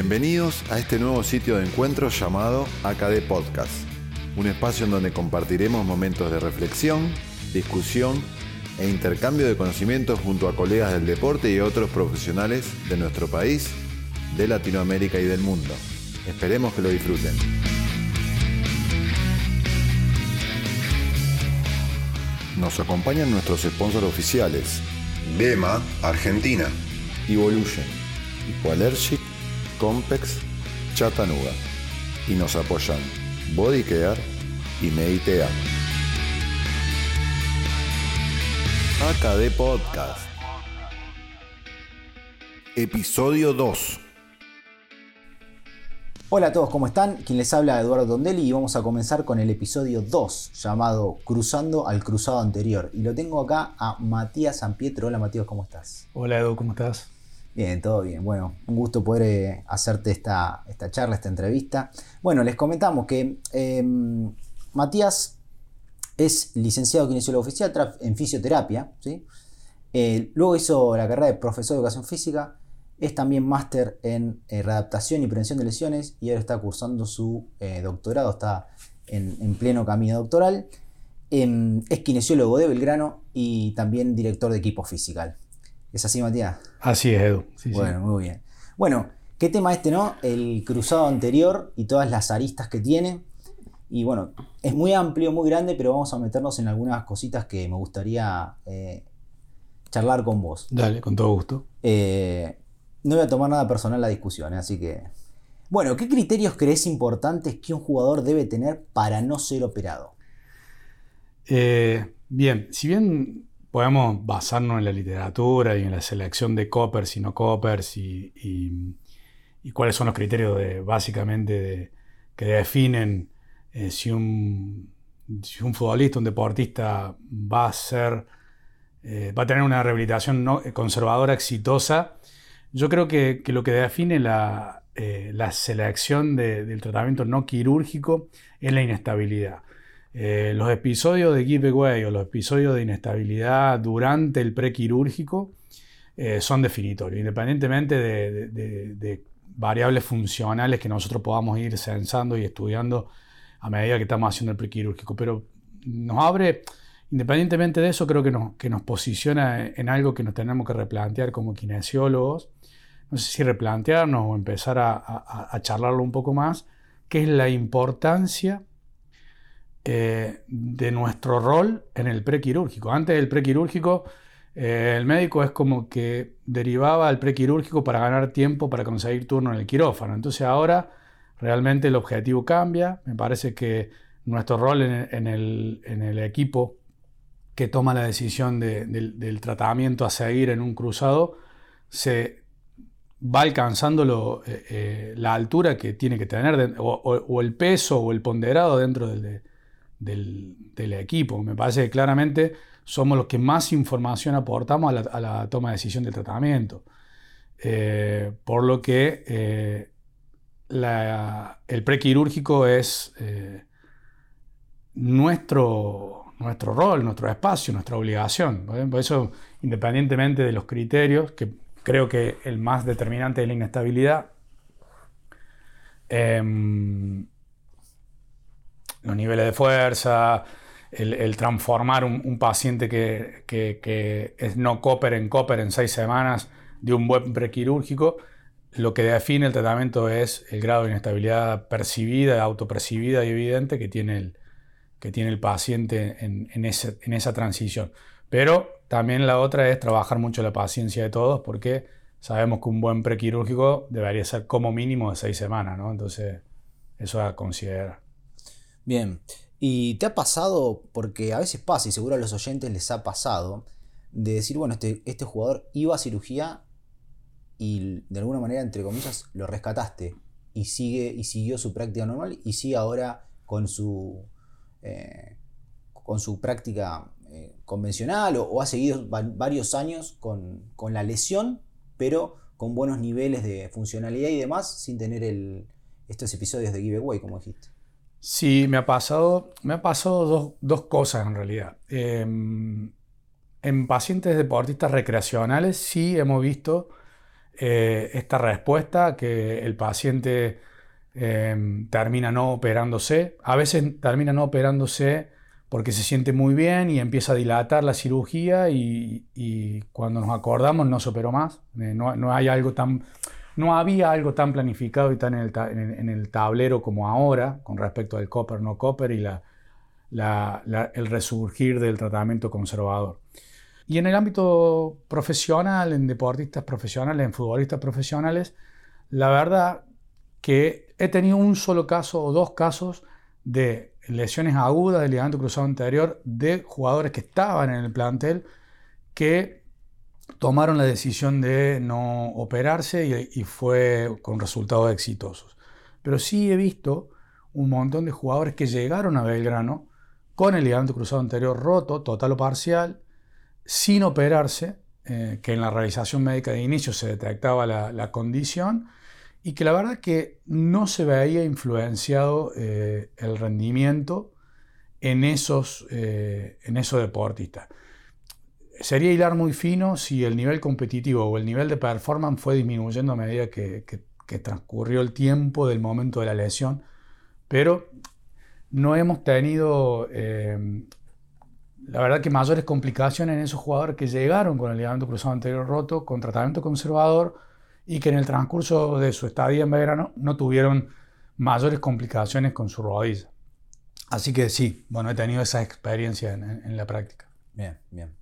Bienvenidos a este nuevo sitio de encuentro llamado AKD Podcast, un espacio en donde compartiremos momentos de reflexión, discusión e intercambio de conocimientos junto a colegas del deporte y otros profesionales de nuestro país, de Latinoamérica y del mundo. Esperemos que lo disfruten. Nos acompañan nuestros sponsors oficiales, Gema, Argentina. Evolution, Hipoallergic, Compex, Chattanooga. Y nos apoyan Body Care y Meditea. AKD Podcast. Episodio 2. Hola a todos, ¿cómo están? Quien les habla Eduardo Tondelli y vamos a comenzar con el episodio 2 llamado Cruzando al cruzado anterior. Y lo tengo acá a Matías Pietro. Hola Matías, ¿cómo estás? Hola Edu, ¿cómo estás? Bien, todo bien. Bueno, un gusto poder eh, hacerte esta, esta, charla, esta entrevista. Bueno, les comentamos que em, Matías es licenciado kinesiólogo oficial en fisioterapia, ¿sí? Eh, luego hizo la carrera de profesor de educación física es también máster en eh, readaptación y prevención de lesiones y ahora está cursando su doctorado, está en, pleno camino doctoral. Em, es kinesiólogo de Belgrano y también director de equipo físico. ¿Es así, Matías? Así es, Edu. bueno, muy bien. Bueno, ¿qué tema este, no? El cruzado anterior y todas las aristas que tiene. Y bueno, es muy amplio, muy grande, pero vamos a meternos en algunas cositas que me gustaría eh, charlar con vos. Dale, con todo gusto. No voy a tomar nada personal la discusión, ¿eh? así que... Bueno, ¿qué criterios crees importantes que un jugador debe tener para no ser operado? Eh, bien, si bien podemos basarnos en la literatura y en la selección de coppers y no coppers y, cuáles son los criterios de, básicamente que definen eh, si, un, un, futbolista, un deportista va a ser, va a tener una rehabilitación conservadora exitosa, yo creo que, lo que define la, eh, selección del tratamiento no quirúrgico es la inestabilidad. Eh, los episodios de giveaway o los episodios de inestabilidad durante el prequirúrgico eh, son definitorios, independientemente de, variables funcionales que nosotros podamos ir censando y estudiando a medida que estamos haciendo el prequirúrgico. Pero nos abre, independientemente de eso, creo que nos, que nos posiciona en algo que nos tenemos que replantear como kinesiólogos no sé si replantearnos o empezar a, charlarlo un poco más, que es la importancia eh, de nuestro rol en el prequirúrgico. Antes del prequirúrgico, eh, el médico es como que derivaba al prequirúrgico para ganar tiempo para conseguir turno en el quirófano. Entonces ahora realmente el objetivo cambia. Me parece que nuestro rol en, el, equipo que toma la decisión del, tratamiento a seguir en un cruzado se va alcanzando eh, la altura que tiene que tener, o, el peso o el ponderado dentro del, equipo. Me parece que claramente somos los que más información aportamos a la, toma de decisión del tratamiento. Eh, por lo que el prequirúrgico es nuestro, nuestro rol, nuestro espacio, nuestra obligación. Por eso, independientemente de los criterios, que creo que el más determinante es la inestabilidad. Los niveles de fuerza, el, transformar un, paciente que, es no copper en copper en seis semanas de un buen prequirúrgico, lo que define el tratamiento es el grado de inestabilidad percibida, autopercibida y evidente que tiene el, que tiene el paciente en, en esa transición. Pero también la otra es trabajar mucho la paciencia de todos porque sabemos que un buen prequirúrgico debería ser como mínimo de seis semanas, ¿no? Entonces, eso a considerar. Bien. ¿Y te ha pasado, porque a veces pasa, y seguro a los oyentes les ha pasado, de decir, bueno, este, este jugador iba a cirugía y de alguna manera, entre comillas, lo rescataste y, sigue, y siguió su práctica normal y sigue ahora con su, eh, con su práctica eh, convencional o, ha seguido varios años con, la lesión, pero con buenos niveles de funcionalidad y demás, sin tener el, estos episodios de giveaway, como dijiste. Sí, me ha pasado, me ha pasado dos, cosas en realidad. Em, en pacientes deportistas recreacionales sí hemos visto eh, esta respuesta que el paciente em, termina no operándose. A veces termina no operándose porque se siente muy bien y empieza a dilatar la cirugía y, cuando nos acordamos no se operó más. Eh, no, hay algo tan, no había algo tan planificado y tan en el, tablero como ahora con respecto al copper no copper y el resurgir del tratamiento conservador. Y en el ámbito profesional, en deportistas profesionales, en futbolistas profesionales, la verdad que he tenido un solo caso o dos casos de lesiones agudas del ligamento cruzado anterior de jugadores que estaban en el plantel que tomaron la decisión de no operarse y, fue con resultados exitosos. Pero sí he visto un montón de jugadores que llegaron a Belgrano con el ligamento cruzado anterior roto, total o parcial, sin operarse, eh, que en la realización médica de inicio se detectaba la, condición y que la verdad que no se veía influenciado eh, el rendimiento en esos, eh, en esos deportistas. Sería hilar muy fino si el nivel competitivo o el nivel de performance fue disminuyendo a medida que, transcurrió el tiempo del momento de la lesión, pero no hemos tenido la verdad que mayores complicaciones en esos jugadores que llegaron con el ligamento cruzado anterior roto, con tratamiento conservador y que en el transcurso de su estadía en verano no tuvieron mayores complicaciones con su rodilla. Así que sí, bueno, he tenido esa experiencia en, la práctica. Bien, bien.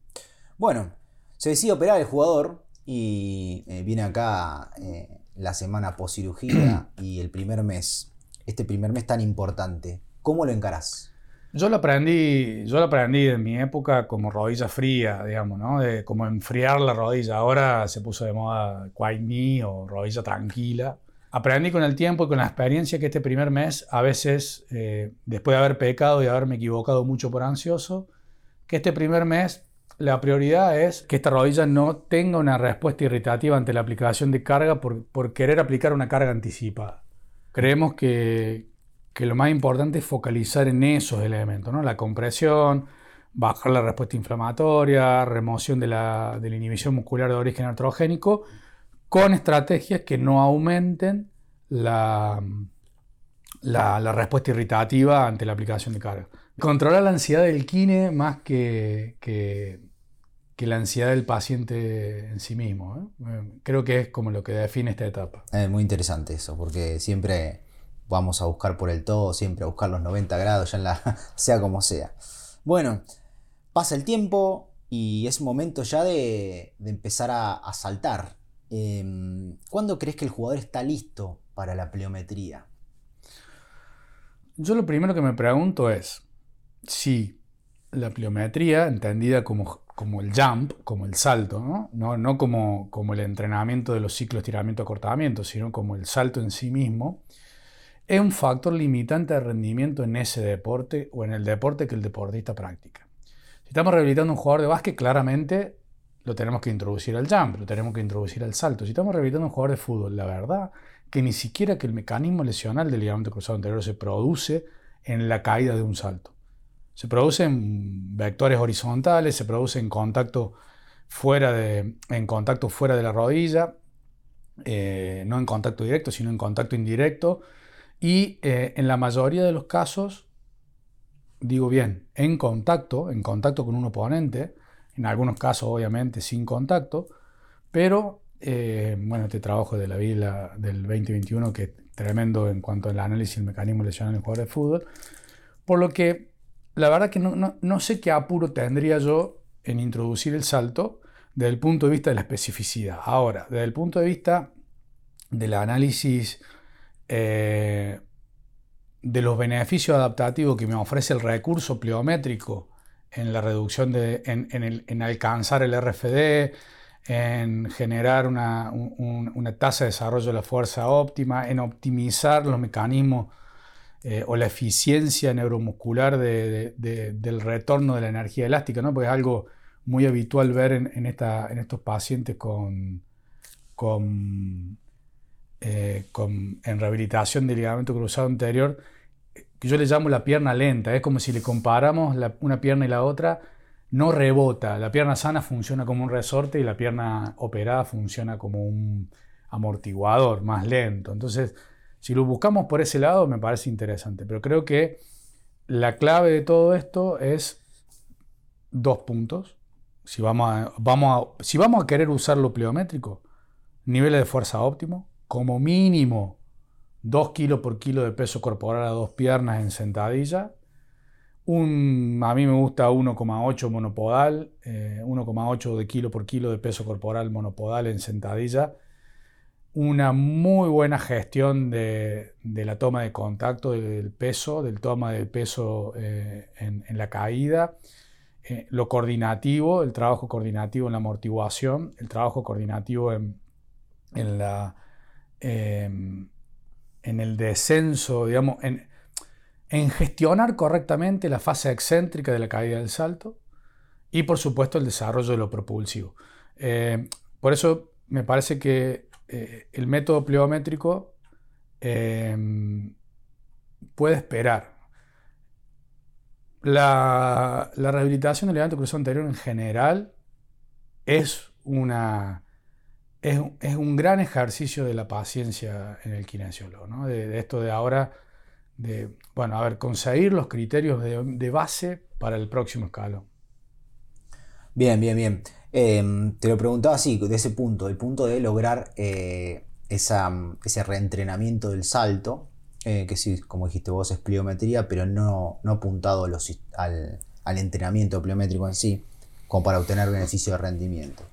Bueno, se decide operar el jugador y eh, viene acá eh, la semana post cirugía y el primer mes, este primer mes tan importante. ¿Cómo lo encarás? Yo lo aprendí, yo lo aprendí en mi época como rodilla fría, digamos, ¿no? De como enfriar la rodilla. Ahora se puso de moda quiet knee o rodilla tranquila. Aprendí con el tiempo y con la experiencia que este primer mes, a veces, eh, después de haber pecado y haberme equivocado mucho por ansioso, que este primer mes la prioridad es que esta rodilla no tenga una respuesta irritativa ante la aplicación de carga por, querer aplicar una carga anticipada. Creemos que, que lo más importante es focalizar en esos elementos, ¿no? la compresión, bajar la respuesta inflamatoria, remoción de la, inhibición muscular de origen artrogénico, con estrategias que no aumenten la, la, respuesta irritativa ante la aplicación de carga. Controlar la ansiedad del kine más que, que, la ansiedad del paciente en sí mismo. ¿eh? Creo que es como lo que define esta etapa. Es muy interesante eso, porque siempre vamos a buscar por el todo, siempre a buscar los 90 grados, ya sea como sea. Bueno, pasa el tiempo y es momento ya de, empezar a, saltar. Em, ¿Cuándo crees que el jugador está listo para la pliometría? Yo lo primero que me pregunto es si la pliometría, entendida como, como el jump, como el salto, no, no, no como, como, el entrenamiento de los ciclos tiramiento-acortamiento, sino como el salto en sí mismo, es un factor limitante de rendimiento en ese deporte o en el deporte que el deportista practica. Si estamos rehabilitando un jugador de básquet, claramente lo tenemos que introducir al jump, lo tenemos que introducir al salto. Si estamos rehabilitando a un jugador de fútbol, la verdad que ni siquiera que el mecanismo lesional del ligamento cruzado anterior se produce en la caída de un salto. Se produce en vectores horizontales, se produce en contacto fuera de, en contacto fuera de la rodilla, eh, no en contacto directo, sino en contacto indirecto, y eh, en la mayoría de los casos, digo bien, en contacto, en contacto con un oponente, en algunos casos obviamente sin contacto, pero eh, bueno, este trabajo de la vida del 2021 que es tremendo en cuanto al análisis del mecanismo lesional en jugadores de fútbol, por lo que la verdad que no, no sé qué apuro tendría yo en introducir el salto desde el punto de vista de la especificidad. Ahora, desde el punto de vista del análisis eh, de los beneficios adaptativos que me ofrece el recurso pliométrico en la reducción de, en, alcanzar el RFD, en generar una, tasa de desarrollo de la fuerza óptima, en optimizar los mecanismos eh, o la eficiencia neuromuscular del retorno de la energía elástica, ¿no? porque es algo muy habitual ver en, esta, en estos pacientes con, con eh, en rehabilitación del ligamento cruzado anterior, que yo le llamo la pierna lenta. Es como si le comparamos una pierna y la otra, no rebota. La pierna sana funciona como un resorte y la pierna operada funciona como un amortiguador más lento. Entonces, si lo buscamos por ese lado, me parece interesante. Pero creo que la clave de todo esto es dos puntos. Si vamos a, querer usar lo pliométrico, niveles de fuerza óptimo, como mínimo 2 kilos por kilo de peso corporal a dos piernas en sentadilla. A mí me gusta 1,8 monopodal, 1,8 eh, de kilo por kilo de peso corporal monopodal en sentadilla. Una muy buena gestión de, la toma de contacto del peso, del toma de peso eh, en, la caída. Eh, lo coordinativo, el trabajo coordinativo en la amortiguación, el trabajo coordinativo en, em, el descenso, digamos, gestionar correctamente la fase excéntrica de la caída del salto y por supuesto el desarrollo de lo propulsivo. Eh, por eso me parece que eh, el método pliométrico em, puede esperar. La, rehabilitación del levante cruzado anterior en general es una es, un gran ejercicio de la paciencia en el kinesiólogo, ¿no? de, esto de ahora, de, bueno, a ver, conseguir los criterios de, base para el próximo escalón. Bien, bien, bien. Em, te lo preguntaba así, de ese punto, el punto de lograr eh, ese reentrenamiento del salto, eh, que sí, como dijiste vos, es pliometría, pero no, no apuntado al, al entrenamiento pliométrico en sí, como para obtener beneficio de rendimiento.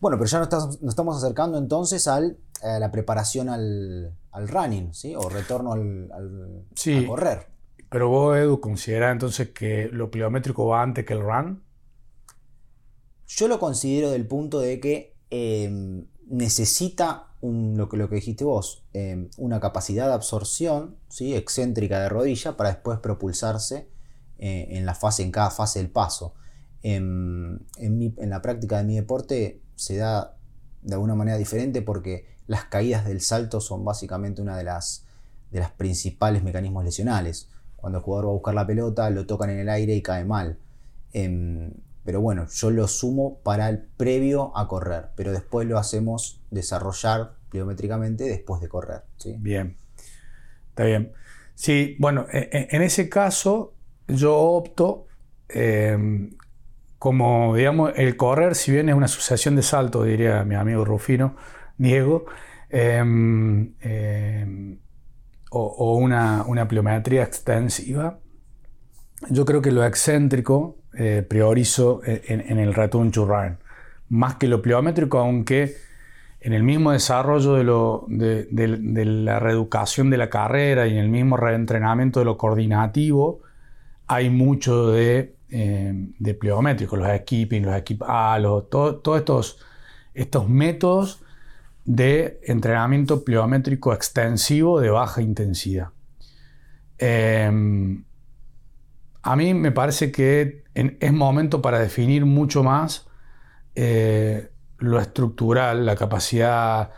Bueno, pero ya nos, estamos acercando entonces al, a la preparación al, running, ¿sí? O retorno al, a correr. Pero vos, Edu, ¿considerás entonces que lo pliométrico va antes que el run? Yo lo considero del punto de que em, necesita lo, que, lo que dijiste vos, em, una capacidad de absorción ¿sí? excéntrica de rodilla para después propulsarse eh, en, la fase, en cada fase del paso. Em, en, en, la práctica de mi deporte se da de alguna manera diferente porque las caídas del salto son básicamente una de las, de las principales mecanismos lesionales. Cuando el jugador va a buscar la pelota, lo tocan en el aire y cae mal. Em, pero bueno, yo lo sumo para el previo a correr, pero después lo hacemos desarrollar pliométricamente después de correr. Bien, está bien. Sí, bueno, e, e, en ese caso yo opto em, como, digamos, el correr, si bien es una sucesión de saltos, diría mi amigo Rufino, Diego, em, em, o, una, una, pliometría extensiva, yo creo que lo excéntrico eh, priorizo en, el return to run, más que lo pliométrico, aunque en el mismo desarrollo de, lo, de, de, la reeducación de la carrera y en el mismo reentrenamiento de lo coordinativo, hay mucho de eh, de pliométricos, los equipping, los equipalos, todos estos, estos métodos de entrenamiento pliométrico extensivo de baja intensidad. Em, a mí me parece que es momento para definir mucho más eh, lo estructural, la capacidad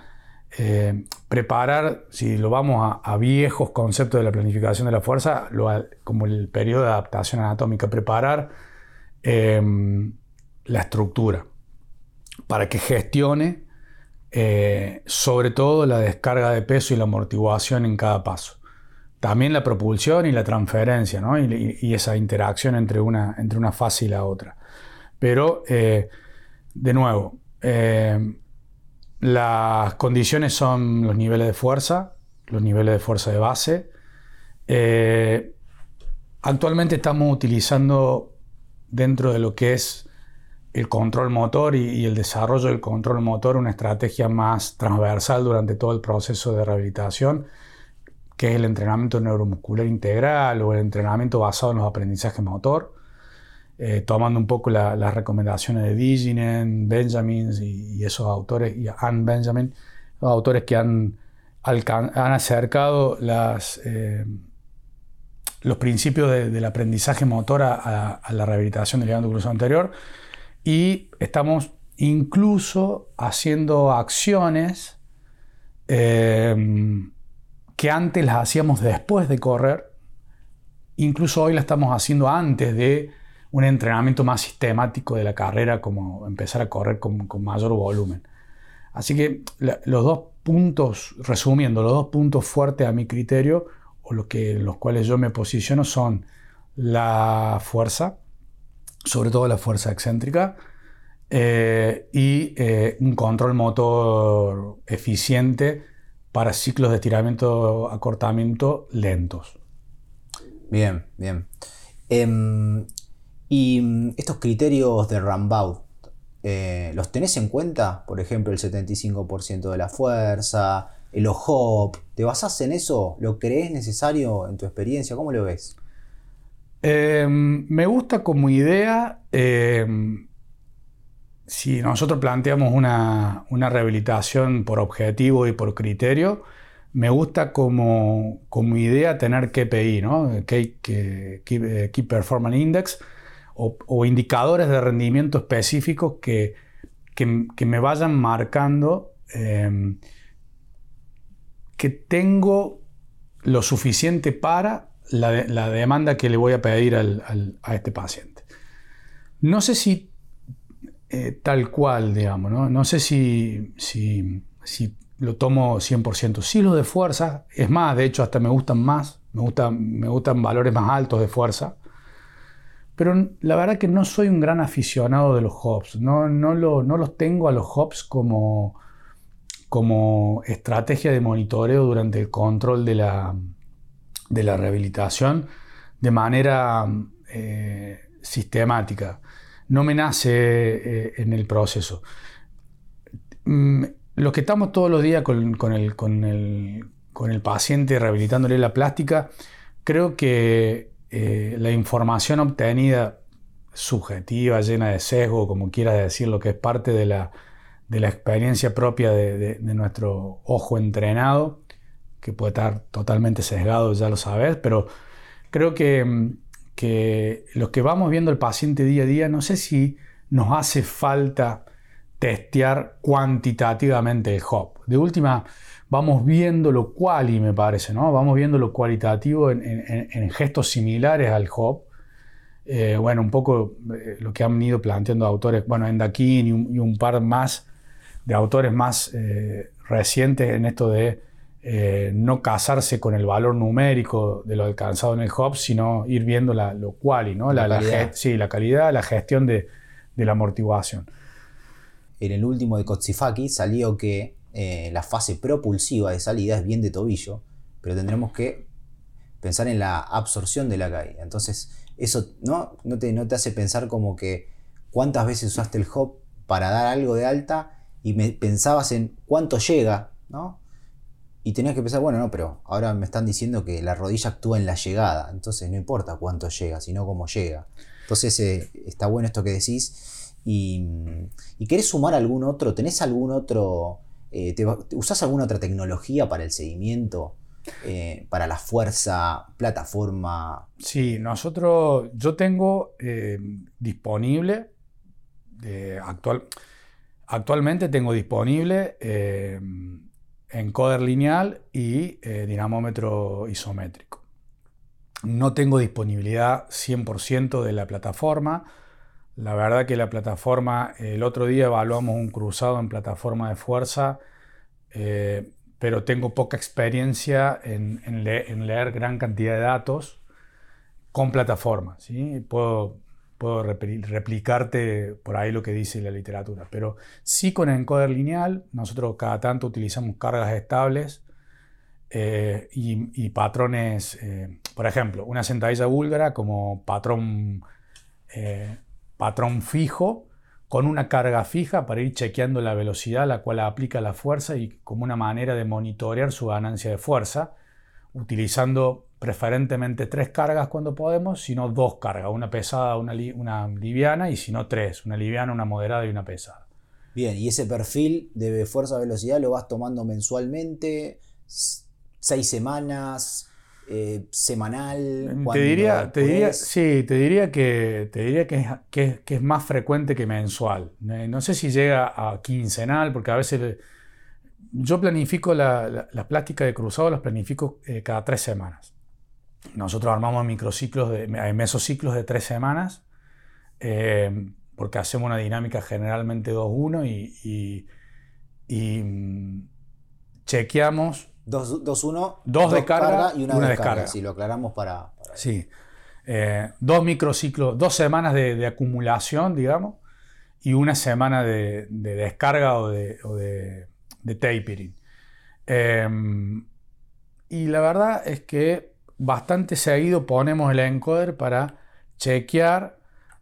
eh, preparar, si lo vamos a, viejos conceptos de la planificación de la fuerza, como el periodo de adaptación anatómica, preparar em, la estructura para que gestione eh, sobre todo la descarga de peso y la amortiguación en cada paso. También la propulsión y la transferencia, y, esa interacción entre una, entre una fase y la otra. Pero, eh, de nuevo, las condiciones son los niveles de fuerza, los niveles de fuerza de base. Eh, actualmente estamos utilizando dentro de lo que es el control motor y, el desarrollo del control motor una estrategia más transversal durante todo el proceso de rehabilitación, que es el entrenamiento neuromuscular integral o el entrenamiento basado en los aprendizajes motor. Eh, tomando un poco las recomendaciones de Viginen, Benjamin y, esos autores, y Anne Benjamin, autores que han, han acercado las, eh, los principios del aprendizaje motor a, la rehabilitación del ligamento cruzado anterior. Y estamos incluso haciendo acciones eh, que antes las hacíamos después de correr, incluso hoy las estamos haciendo antes de un entrenamiento más sistemático de la carrera, como empezar a correr con, mayor volumen. Así que los dos puntos, resumiendo, los dos puntos fuertes a mi criterio, o lo que, los cuales yo me posiciono, son la fuerza, sobre todo la fuerza excéntrica, eh, y eh, un control motor eficiente para ciclos de estiramiento, acortamiento lentos. Bien, bien. Em, y mm, estos criterios de Rambaud, eh, ¿los tenés en cuenta? Por ejemplo, el 75% de la fuerza, el OHOP. ¿Te basás en eso? ¿Lo crees necesario en tu experiencia? ¿Cómo lo ves? Em, me gusta como idea. Em, si nosotros planteamos una, rehabilitación por objetivo y por criterio, me gusta como, idea tener KPI, ¿no? Key, Key Performance Index, o, indicadores de rendimiento específicos que, que, me vayan marcando em, que tengo lo suficiente para la, demanda que le voy a pedir a este paciente. No sé si eh, tal cual, digamos, ¿no? no sé si, si, si, lo tomo 100%. Sí, lo de fuerza, es más, de hecho, hasta me gustan más, me, gustan, me gustan valores más altos de fuerza. Pero la verdad que no soy un gran aficionado de los hops. No, los tengo a los hops como, estrategia de monitoreo durante el control de la, rehabilitación de manera eh, sistemática. No me nace eh, en el proceso. Mm, los que estamos todos los días con el paciente rehabilitándole la plástica, creo que eh, la información obtenida subjetiva, llena de sesgo, como quieras decirlo, que es parte de la, experiencia propia de, nuestro ojo entrenado, que puede estar totalmente sesgado, ya lo sabes, pero creo que, que los que vamos viendo el paciente día a día, no sé si nos hace falta testear cuantitativamente el HOP. De última, vamos viendo lo y me parece, ¿no? Vamos viendo lo cualitativo en, gestos similares al hop. Eh, bueno, un poco eh, lo que han ido planteando autores, bueno, Endakin y un, y un par más de autores más eh, recientes en esto de no casarse con el valor numérico de lo alcanzado en el hop, sino ir viendo la, lo quali, ¿no? La, calidad. sí, la calidad, la gestión de, de la amortiguación. En el último de Kotsifaki salió que eh, la fase propulsiva de salida es bien de tobillo, pero tendremos que pensar en la absorción de la caída. Entonces, eso ¿no? No, te, no te hace pensar como que cuántas veces usaste el hop para dar algo de alta y me, pensabas en cuánto llega, ¿no? Y tenías que pensar, bueno, no, pero ahora me están diciendo que la rodilla actúa en la llegada, entonces no importa cuánto llega, sino cómo llega. Entonces eh, está bueno esto que decís. Y, y, querés sumar algún otro, ¿tenés algún otro eh, ¿Usás alguna otra tecnología para el seguimiento? Eh, para la fuerza, plataforma. Sí, nosotros, yo tengo eh, disponible, actual, actualmente tengo disponible encoder lineal y dinamómetro isométrico. No tengo disponibilidad 100% de la plataforma, la verdad que la plataforma, el otro día evaluamos un cruzado en plataforma de fuerza, eh, pero tengo poca experiencia en, leer gran cantidad de datos con plataforma. ¿sí? Puedo, puedo replicarte por ahí lo que dice la literatura, pero sí con encoder lineal, nosotros cada tanto utilizamos cargas estables eh, y, patrones, eh, por ejemplo, una sentadilla búlgara como patrón patrón fijo con una carga fija para ir chequeando la velocidad a la cual aplica la fuerza y como una manera de monitorear su ganancia de fuerza, utilizando preferentemente tres cargas cuando podemos, sino dos cargas, una pesada, una, una liviana y si no tres, una liviana, una moderada y una pesada. Bien, y ese perfil de fuerza-velocidad lo vas tomando mensualmente, seis semanas, eh, semanal? Te diría, te diría, sí, te diría que, te diría que es, que, es, más frecuente que mensual. Eh, no sé si llega a quincenal, porque a veces yo planifico la, la, plástica de cruzado, las planifico eh, cada tres semanas. Nosotros armamos microciclos, de, mesociclos de tres semanas eh, porque hacemos una dinámica generalmente 2-1 y, y, mm, chequeamos 2-1, dos, de carga, y una, descarga. Si lo aclaramos para. sí. Eh, dos microciclos, dos semanas de, acumulación, digamos, y una semana de, descarga o de, tapering. Em, y la verdad es que bastante seguido ponemos el encoder para chequear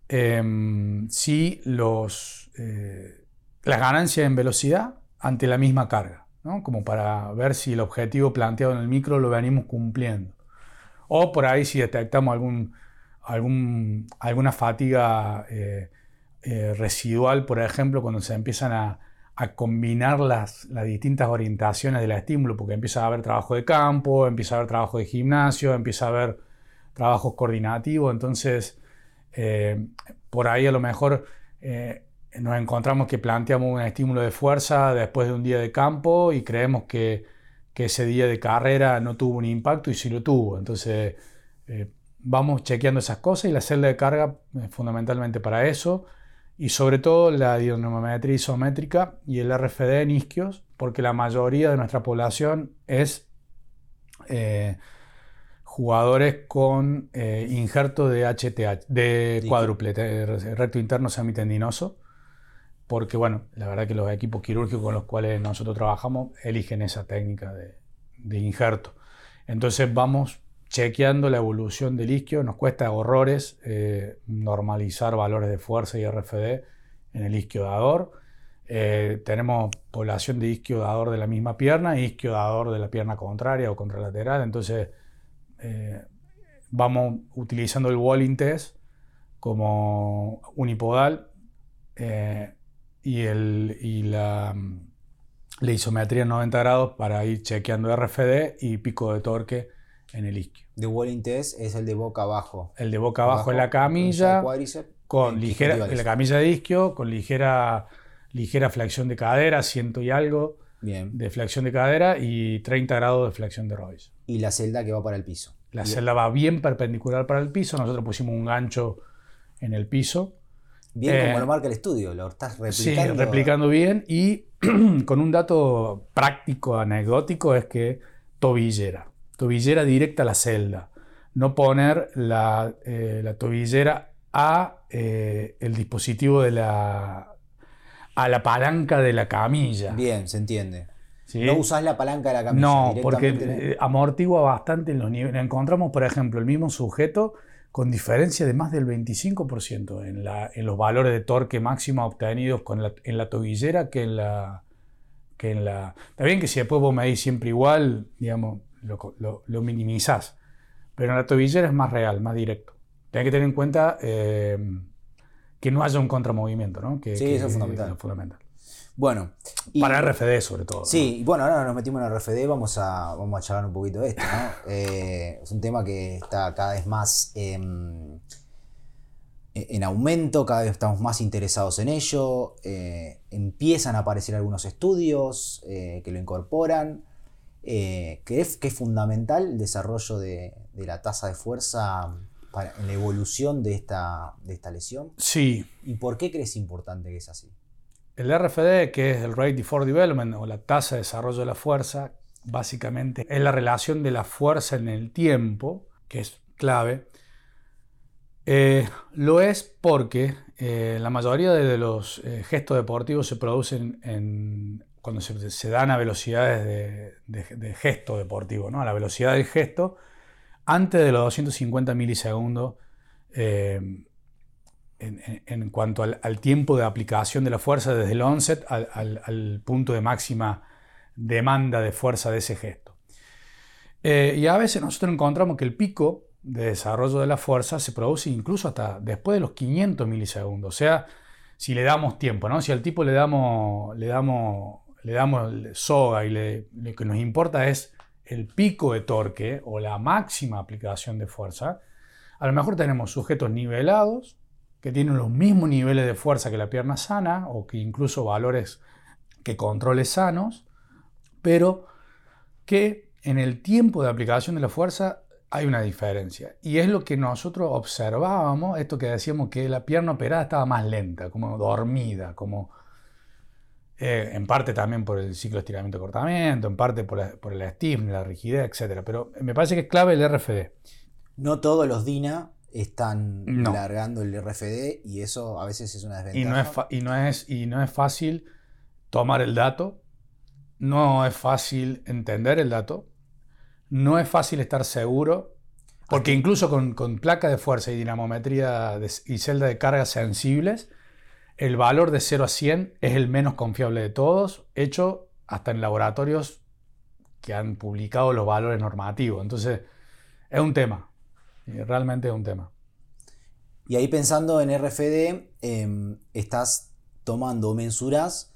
em, si los, eh, las ganancias en velocidad ante la misma carga, como para ver si el objetivo planteado en el micro lo venimos cumpliendo. O por ahí si detectamos algún, alguna fatiga eh, eh, residual, por ejemplo, cuando se empiezan a, combinar las, las, distintas orientaciones del estímulo, porque empieza a haber trabajo de campo, empieza a haber trabajo de gimnasio, empieza a haber trabajos coordinativos, entonces eh, por ahí a lo mejor nos encontramos que planteamos un estímulo de fuerza después de un día de campo y creemos que, que ese día de carrera no tuvo un impacto y sí lo tuvo. Entonces eh, vamos chequeando esas cosas y la celda de carga es fundamentalmente para eso y sobre todo la dinamometría isométrica y el RFD en isquios porque la mayoría de nuestra población es eh, jugadores con eh, injerto de HTH, de cuádruple, recto interno semitendinoso porque bueno, la verdad que los equipos quirúrgicos con los cuales nosotros trabajamos eligen esa técnica de, injerto. Entonces vamos chequeando la evolución del isquio, nos cuesta horrores eh, normalizar valores de fuerza y RFD en el isquio dador. Eh, tenemos población de isquio dador de la misma pierna e isquio dador de la pierna contraria o contralateral, entonces eh, vamos utilizando el Walling Test como unipodal y, el, y la, la isometría en 90 grados para ir chequeando RFD y pico de torque en el isquio. The Walling Test es el de boca abajo. El de boca abajo, en la camilla, con ligera, la camilla de isquio, con ligera, ligera flexión de cadera, ciento y algo Bien. de flexión de cadera y 30 grados de flexión de rodilla. Y la celda que va para el piso. La celda va bien perpendicular para el piso, nosotros pusimos un gancho en el piso Bien como eh, lo marca el estudio, lo estás replicando. Sí, replicando bien y con un dato práctico, anecdótico, es que tobillera. Tobillera directa a la celda. No poner la, eh, tobillera a eh, el dispositivo de la a la palanca de la camilla. Bien, se entiende. No usás la palanca de la camilla. No, porque amortigua bastante en los niveles. Encontramos, por ejemplo, el mismo sujeto con diferencia de más del 25% en, la, en los valores de torque máximo obtenidos con en la tobillera que en la, que en la... Está bien que si después vos medís siempre igual, digamos, lo, lo, minimizás, pero en la tobillera es más real, más directo. Tenés que tener en cuenta eh, que no haya un contramovimiento, ¿no? Que, sí, eso es fundamental. fundamental. Bueno. Para RFD sobre todo. Sí, bueno, ahora nos metimos en RFD, vamos a, vamos a charlar un poquito de esto, ¿no? Eh, es un tema que está cada vez más en aumento, cada vez estamos más interesados en ello, eh, empiezan a aparecer algunos estudios eh, que lo incorporan, que es, que, es, fundamental el desarrollo de, la tasa de fuerza en la evolución de esta, de esta lesión. Sí. ¿Y por qué crees importante que es así? El RFD, que es el Rate for Development o la tasa de desarrollo de la fuerza, básicamente es la relación de la fuerza en el tiempo, que es clave. Eh, lo es porque eh, la mayoría de los eh, gestos deportivos se producen cuando se, dan a velocidades de, gesto deportivo, ¿no? a la velocidad del gesto, antes de los 250 milisegundos en, cuanto al, tiempo de aplicación de la fuerza desde el onset al, punto de máxima demanda de fuerza de ese gesto. Eh, y a veces nosotros encontramos que el pico de desarrollo de la fuerza se produce incluso hasta después de los 500 milisegundos. O sea, si le damos tiempo, ¿no? si al tipo le damos, le damos, le damos soga y lo que nos importa es el pico de torque o la máxima aplicación de fuerza, a lo mejor tenemos sujetos nivelados que tienen los mismos niveles de fuerza que la pierna sana o que incluso valores que controles sanos, pero que en el tiempo de aplicación de la fuerza hay una diferencia. Y es lo que nosotros observábamos, esto que decíamos que la pierna operada estaba más lenta, como dormida, como eh, en parte también por el ciclo de estiramiento-cortamiento, en parte por, el stiffness, la rigidez, etc. Pero me parece que es clave el RFD. No todos los DINA están largando el RFD y eso a veces es una desventaja. Y no es, y no es, y no es fácil tomar el dato, no es fácil entender el dato, no es fácil estar seguro, porque incluso con, con placa de fuerza y dinamometría y celda de carga sensibles, el valor de 0 a 100 es el menos confiable de todos, hecho hasta en laboratorios que han publicado los valores normativos. Entonces, es un tema, realmente es un tema. Y ahí pensando en RFD, em, estás tomando mensuras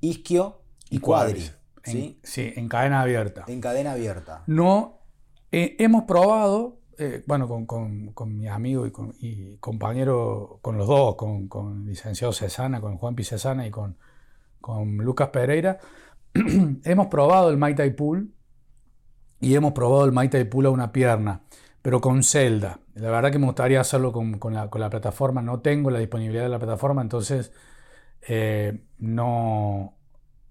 isquio y, cuadri. ¿sí? En, cadena abierta. En cadena abierta. No, eh, hemos probado eh, bueno, con, con, mi amigo y, con, compañero, con los dos, con, con el licenciado Cesana, con Juan Cesana y con, con Lucas Pereira, hemos probado el Mai Tai Pool y hemos probado el Mai Tai Pool a una pierna, pero con celda. La verdad que me gustaría hacerlo con, la, plataforma, no tengo la disponibilidad de la plataforma, entonces eh, no,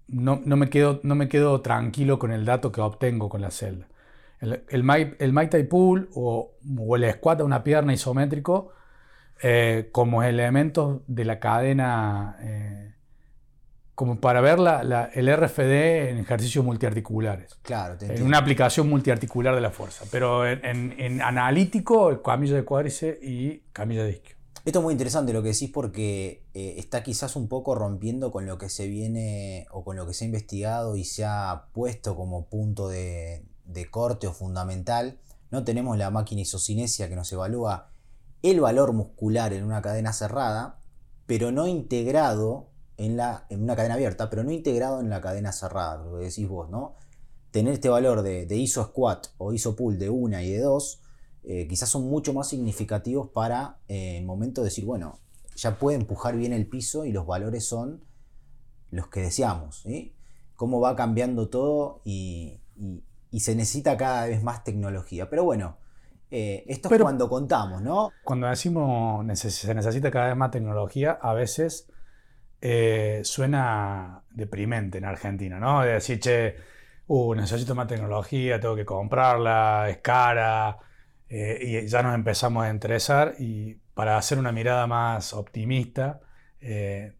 no, me quedo, no me quedo tranquilo con el dato que obtengo con la celda. El, el, Tai Pool o, el squat a una pierna isométrico eh, como elementos de la cadena, eh, como para ver la, el RFD en ejercicios multiarticulares. Claro, En una aplicación multiarticular de la fuerza. Pero en, en, analítico, camilla de cuádriceps y camilla de isquio. Esto es muy interesante lo que decís porque eh, está quizás un poco rompiendo con lo que se viene o con lo que se ha investigado y se ha puesto como punto de, de corte o fundamental, no tenemos la máquina isocinesia que nos evalúa el valor muscular en una cadena cerrada, pero no integrado en, la, en una cadena abierta, pero no integrado en la cadena cerrada, lo que decís vos, ¿no? Tener este valor de, iso squat o iso pull de una y de dos, eh, quizás son mucho más significativos para eh, el momento de decir, bueno, ya puede empujar bien el piso y los valores son los que deseamos, ¿sí? Cómo va cambiando todo y, y se necesita cada vez más tecnología. Pero bueno, eh, esto es cuando contamos, ¿no? Cuando decimos se necesita cada vez más tecnología, a veces eh, suena deprimente en Argentina, ¿no? De decir, che, uh, necesito más tecnología, tengo que comprarla, es cara, eh, y ya nos empezamos a interesar. Y para hacer una mirada más optimista,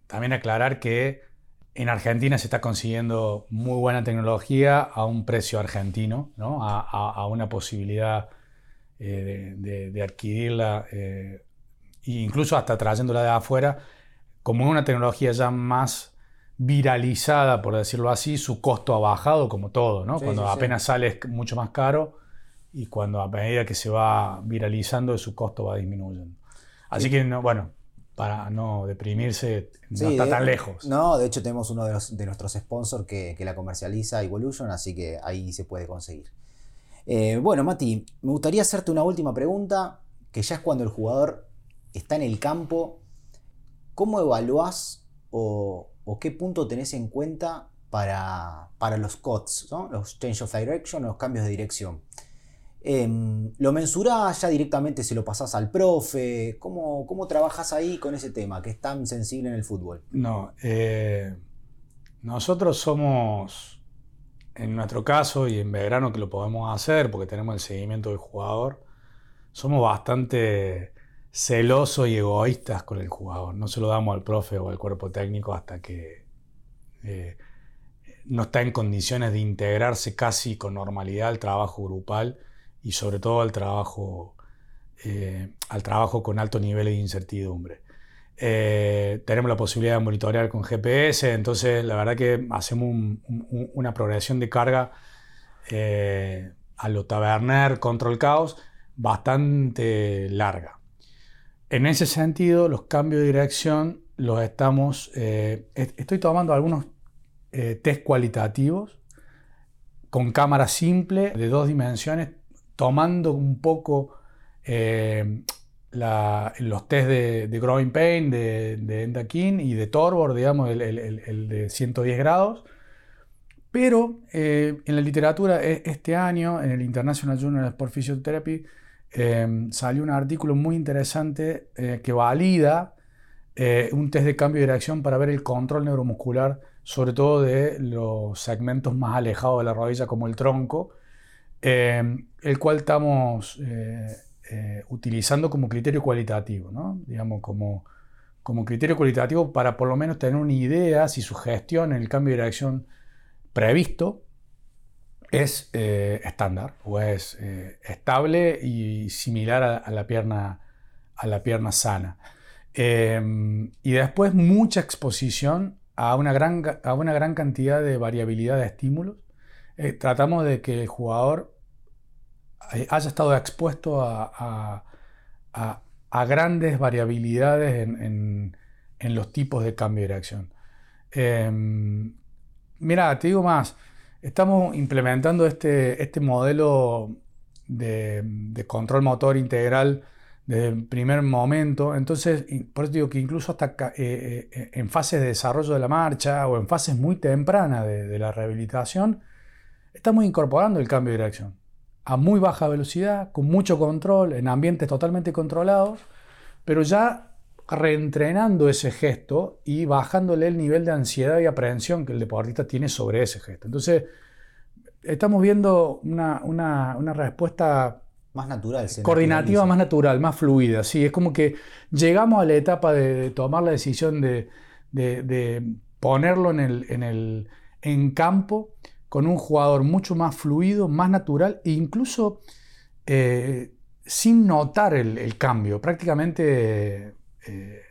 también aclarar que en Argentina se está consiguiendo muy buena tecnología a un precio argentino, ¿no? a, una posibilidad eh, de, adquirirla, eh, incluso hasta trayéndola de afuera, como una tecnología ya más viralizada, por decirlo así, su costo ha bajado como todo, ¿no? cuando apenas sale es mucho más caro y cuando a medida que se va viralizando su costo va disminuyendo. Así que, no, bueno, para no deprimirse, no está tan lejos. No, de hecho tenemos uno de, nuestros sponsors que, la comercializa, Evolution, así que ahí se puede conseguir. Eh, bueno, Mati, me gustaría hacerte una última pregunta, que ya es cuando el jugador está en el campo. ¿Cómo evaluás o, qué punto tenés en cuenta para, para los COTS, los Change of Direction, los cambios de dirección? Em, ¿Lo mensurás ya directamente, se lo pasás al profe? ¿Cómo, ¿Cómo trabajas ahí con ese tema que es tan sensible en el fútbol? No, eh, nosotros somos, en nuestro caso y en verano que lo podemos hacer porque tenemos el seguimiento del jugador, somos bastante celosos y egoístas con el jugador. No se lo damos al profe o al cuerpo técnico hasta que eh, no está en condiciones de integrarse casi con normalidad al trabajo grupal y sobre todo al trabajo, eh, al trabajo con alto nivel de incertidumbre. Eh, tenemos la posibilidad de monitorear con GPS, entonces la verdad que hacemos una progresión de carga eh, a lo Taberner Control Chaos bastante larga. En ese sentido, los cambios de dirección los estamos... estoy tomando algunos test cualitativos con cámara simple de dos dimensiones tomando un poco eh, los test de, Growing Pain, de, de Endakin y de Torbor, digamos, el, de 110 grados, Pero eh, en la literatura e, este año, en el International Journal of Sport Physiotherapy, eh, salió un artículo muy interesante eh, que valida un test de cambio de dirección para ver el control neuromuscular, sobre todo de los segmentos más alejados de la rodilla, como el tronco, el cual estamos utilizando como criterio cualitativo, digamos, como, como criterio cualitativo para por lo menos tener una idea si su gestión en el cambio de dirección previsto es eh, estándar o es eh, estable y similar a, la, pierna, a la pierna sana. Em, y después mucha exposición a una gran, a una gran cantidad de variabilidad de estímulos. Eh, tratamos de que el jugador haya estado expuesto a, grandes variabilidades en, en, los tipos de cambio de reacción. Em, Mira, te digo más, estamos implementando este, este modelo de, control motor integral desde el primer momento, entonces, por eso digo que incluso hasta eh, eh, en fases de desarrollo de la marcha o en fases muy tempranas de, la rehabilitación, estamos incorporando el cambio de dirección a muy baja velocidad, con mucho control, en ambientes totalmente controlados, pero ya reentrenando ese gesto y bajándole el nivel de ansiedad y aprehensión que el deportista tiene sobre ese gesto. Entonces, estamos viendo una, respuesta más natural, coordinativa, más natural, más fluida. Sí, es como que llegamos a la etapa de, tomar la decisión de, ponerlo en, el, en, el, en campo con un jugador mucho más fluido, más natural e incluso eh, sin notar el, el, cambio. Prácticamente eh,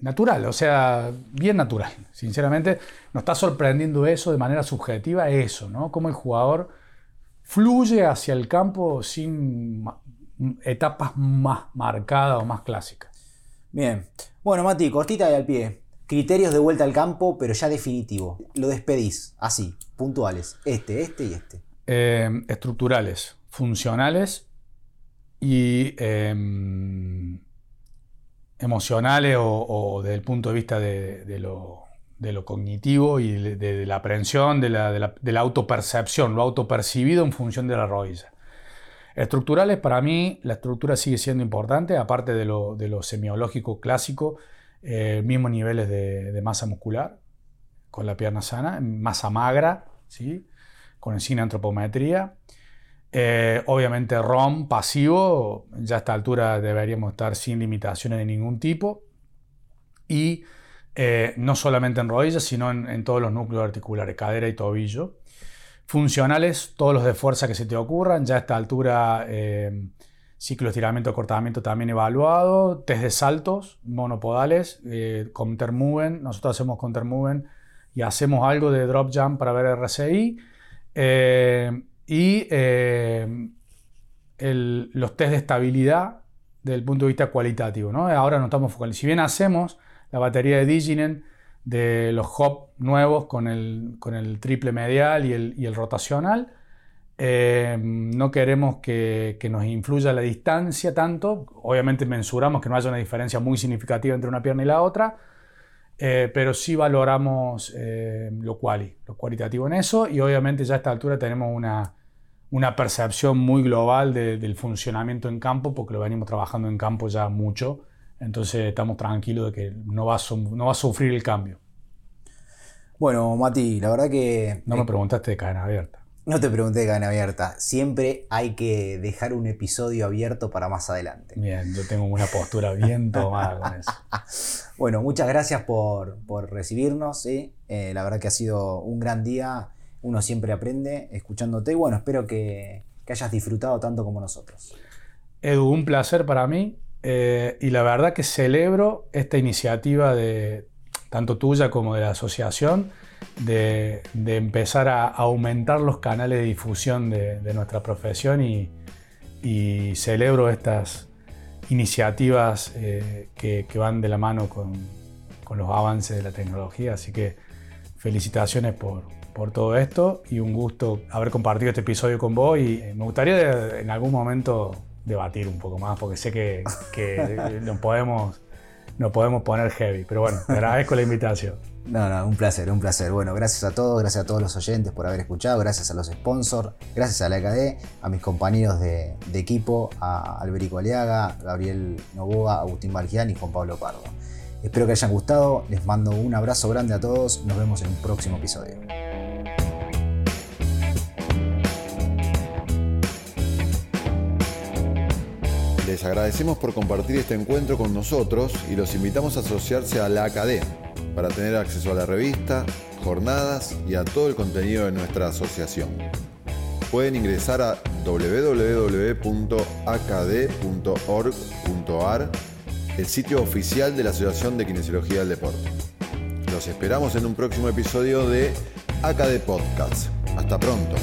natural, o sea, bien natural. Sinceramente, nos está sorprendiendo eso de manera subjetiva, eso, ¿no? Cómo el jugador fluye hacia el campo sin etapas más marcadas o más clásicas. Bien. Bueno, Mati, cortita y al pie. Criterios de vuelta al campo, pero ya definitivo. Lo despedís, así, puntuales. Este, este y este. Eh, estructurales, funcionales y em, emocionales o, desde el punto de vista de, lo, cognitivo y de, la aprehensión, de la, autopercepción, lo autopercibido en función de la rodilla. Estructurales, para mí, la estructura sigue siendo importante, aparte de lo, semiológico clásico, eh, mismos niveles de, masa muscular, con la pierna sana, masa magra, ¿sí? con encina antropometría. Eh, obviamente ROM pasivo, ya a esta altura deberíamos estar sin limitaciones de ningún tipo. Y eh, no solamente en rodillas, sino en, todos los núcleos articulares, cadera y tobillo. Funcionales, todos los de fuerza que se te ocurran, ya a esta altura eh, ciclo estiramiento, acortamiento también evaluado, test de saltos monopodales, counter-movement, nosotros hacemos counter-movement y hacemos algo de drop jump para ver RSI y eh, los test de estabilidad desde el punto de vista cualitativo. ¿no? Ahora no estamos focalizando. Si bien hacemos la batería de Diginen de los hop nuevos con el, con el triple medial y el, y el rotacional, eh, no queremos que, que, nos influya la distancia tanto. Obviamente mensuramos que no haya una diferencia muy significativa entre una pierna y la otra, eh, pero sí valoramos lo, quali, lo cualitativo en eso y obviamente ya a esta altura tenemos una, una percepción muy global del funcionamiento en campo, porque lo venimos trabajando en campo ya mucho, entonces estamos tranquilos de que no va a, no va a sufrir el cambio. Bueno, Mati, la verdad que... No me preguntaste de cadena abierta. No te pregunté de cadena abierta. Siempre hay que dejar un episodio abierto para más adelante. Bien, yo tengo una postura bien tomada con eso. Bueno, muchas gracias por, recibirnos. Eh, la verdad que ha sido un gran día uno siempre aprende escuchándote y bueno, espero que, hayas disfrutado tanto como nosotros. Edu, un placer para mí eh, y la verdad que celebro esta iniciativa de tanto tuya como de la asociación de, empezar a aumentar los canales de difusión de, nuestra profesión y, celebro estas iniciativas eh, que, van de la mano con, con los avances de la tecnología, así que felicitaciones por, por todo esto y un gusto haber compartido este episodio con vos y me gustaría en algún momento debatir un poco más porque sé que, que nos podemos nos podemos poner heavy. Pero bueno, te agradezco la invitación. No, no, un placer, un placer. Bueno, gracias a todos, gracias a todos los oyentes por haber escuchado, gracias a los sponsors, gracias a la EKD, a mis compañeros de, equipo, a Alberico Aliaga, Gabriel Novoa, Agustín Valgián y Juan Pablo Pardo. Espero que les hayan gustado, les mando un abrazo grande a todos, nos vemos en un próximo episodio. Les agradecemos por compartir este encuentro con nosotros y los invitamos a asociarse a la AKD para tener acceso a la revista, jornadas y a todo el contenido de nuestra asociación. Pueden ingresar a www.akd.org.ar, el sitio oficial de la Asociación de Kinesiología del Deporte. Los esperamos en un próximo episodio de AKD Podcast. Hasta pronto.